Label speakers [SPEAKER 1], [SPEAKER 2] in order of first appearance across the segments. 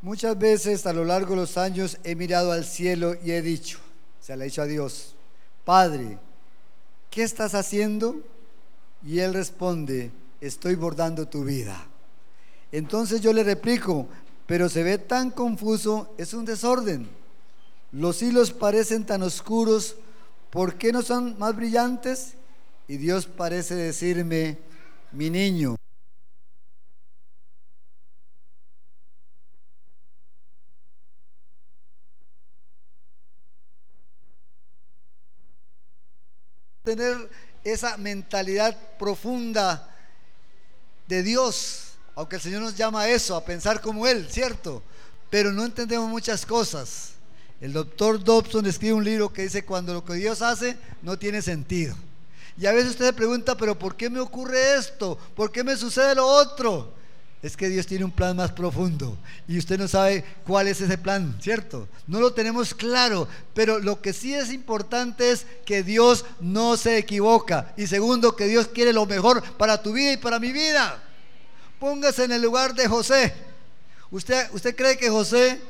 [SPEAKER 1] Muchas veces a lo largo de los años he mirado al cielo y he dicho, se le ha dicho a Dios, Padre, ¿qué estás haciendo? Y Él responde, estoy bordando tu vida. Entonces yo le replico, pero se ve tan confuso, es un desorden. Los hilos parecen tan oscuros, ¿por qué no son más brillantes? Y Dios parece decirme, mi niño, tener esa mentalidad profunda de Dios, aunque el Señor nos llama a eso, a pensar como Él, ¿cierto? Pero no entendemos muchas cosas. El doctor Dobson escribe un libro que dice, cuando lo que Dios hace no tiene sentido. Y a veces usted se pregunta, pero ¿por qué me ocurre esto? ¿Por qué me sucede lo otro? Es que Dios tiene un plan más profundo y usted no sabe cuál es ese plan, ¿cierto? No lo tenemos claro, pero lo que sí es importante es que Dios no se equivoca y segundo, que Dios quiere lo mejor para tu vida y para mi vida. Póngase en el lugar de José. ¿Usted, usted cree que José,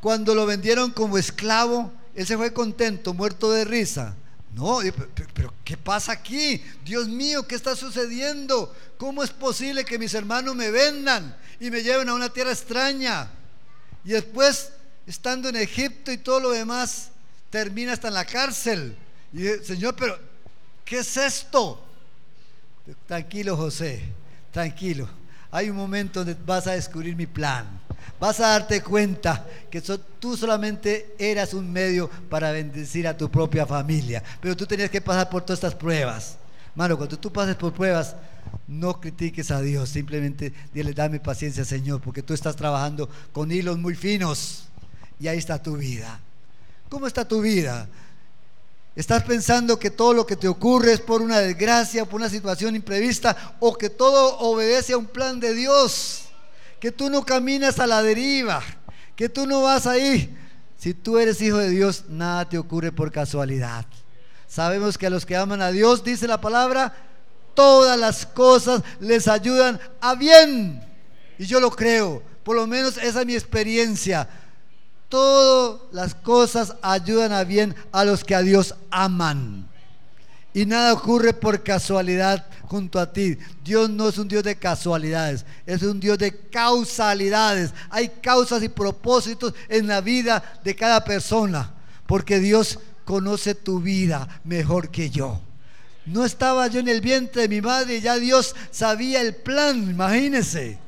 [SPEAKER 1] cuando lo vendieron como esclavo, él se fue contento, muerto de risa? No, pero, ¿qué pasa aquí? Dios mío, ¿qué está sucediendo? ¿Cómo es posible que mis hermanos me vendan y me lleven a una tierra extraña? Y después, estando en Egipto y todo lo demás, termina hasta en la cárcel. Y Señor, pero ¿qué es esto? Tranquilo, José, tranquilo. Hay un momento donde vas a descubrir mi plan vas a darte cuenta que tú solamente eras un medio para bendecir a tu propia familia. Pero tú tenías que pasar por todas estas pruebas. Mano, cuando tú pases por pruebas, no critiques a Dios, simplemente dile, dame paciencia, Señor, porque tú estás trabajando con hilos muy finos y ahí está tu vida. ¿Cómo está tu vida? ¿Estás pensando que todo lo que te ocurre es por una desgracia, por una situación imprevista o que todo obedece a un plan de Dios? Que tú no caminas a la deriva, que tú no vas ahí. Si tú eres hijo de Dios, nada te ocurre por casualidad. Sabemos que a los que aman a Dios, dice la palabra, todas las cosas les ayudan a bien. Y yo lo creo, por lo menos esa es mi experiencia. Todas las cosas ayudan a bien a los que a Dios aman. Y nada ocurre por casualidad junto a ti. Dios no es un Dios de casualidades, es un Dios de causalidades. Hay causas y propósitos en la vida de cada persona, porque Dios conoce tu vida mejor que yo. No estaba yo en el vientre de mi madre ya Dios sabía el plan, imagínense.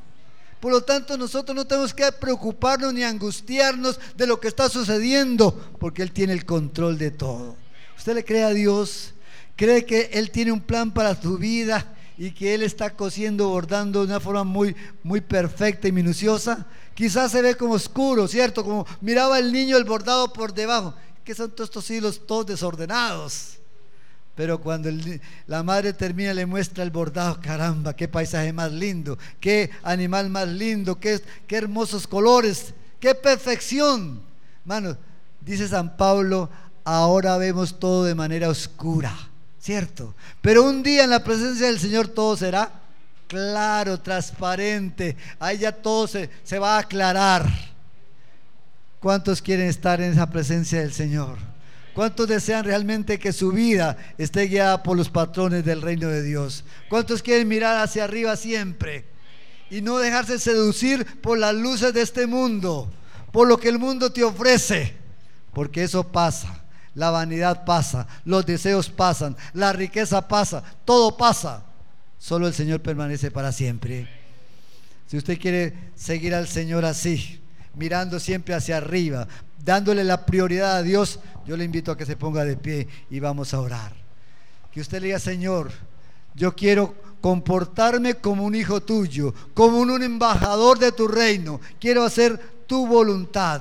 [SPEAKER 1] Por lo tanto, nosotros no tenemos que preocuparnos ni angustiarnos de lo que está sucediendo, porque Él tiene el control de todo. ¿Usted le cree a Dios? Cree que Él tiene un plan para tu vida y que Él está cosiendo, bordando de una forma muy, muy perfecta y minuciosa. Quizás se ve como oscuro, ¿cierto? Como miraba el niño el bordado por debajo. que son todos estos hilos todos desordenados? Pero cuando la madre termina le muestra el bordado, caramba, qué paisaje más lindo, qué animal más lindo, qué, qué hermosos colores, qué perfección. Mano, dice San Pablo, ahora vemos todo de manera oscura ¿cierto? Pero un día en la presencia del Señor todo será claro, transparente, ahí ya todo se, se va a aclarar. ¿Cuántos quieren estar en esa presencia del Señor? ¿Cuántos desean realmente que su vida esté guiada por los patrones del reino de Dios? ¿Cuántos quieren mirar hacia arriba siempre y no dejarse seducir por las luces de este mundo, por lo que el mundo te ofrece? Porque eso pasa. La vanidad pasa, los deseos pasan, la riqueza pasa, todo pasa. Solo el Señor permanece para siempre. Si usted quiere seguir al Señor así, mirando siempre hacia arriba, dándole la prioridad a Dios, yo le invito a que se ponga de pie y vamos a orar. Que usted le diga, Señor, yo quiero comportarme como un hijo tuyo, como un embajador de tu reino. Quiero hacer tu voluntad.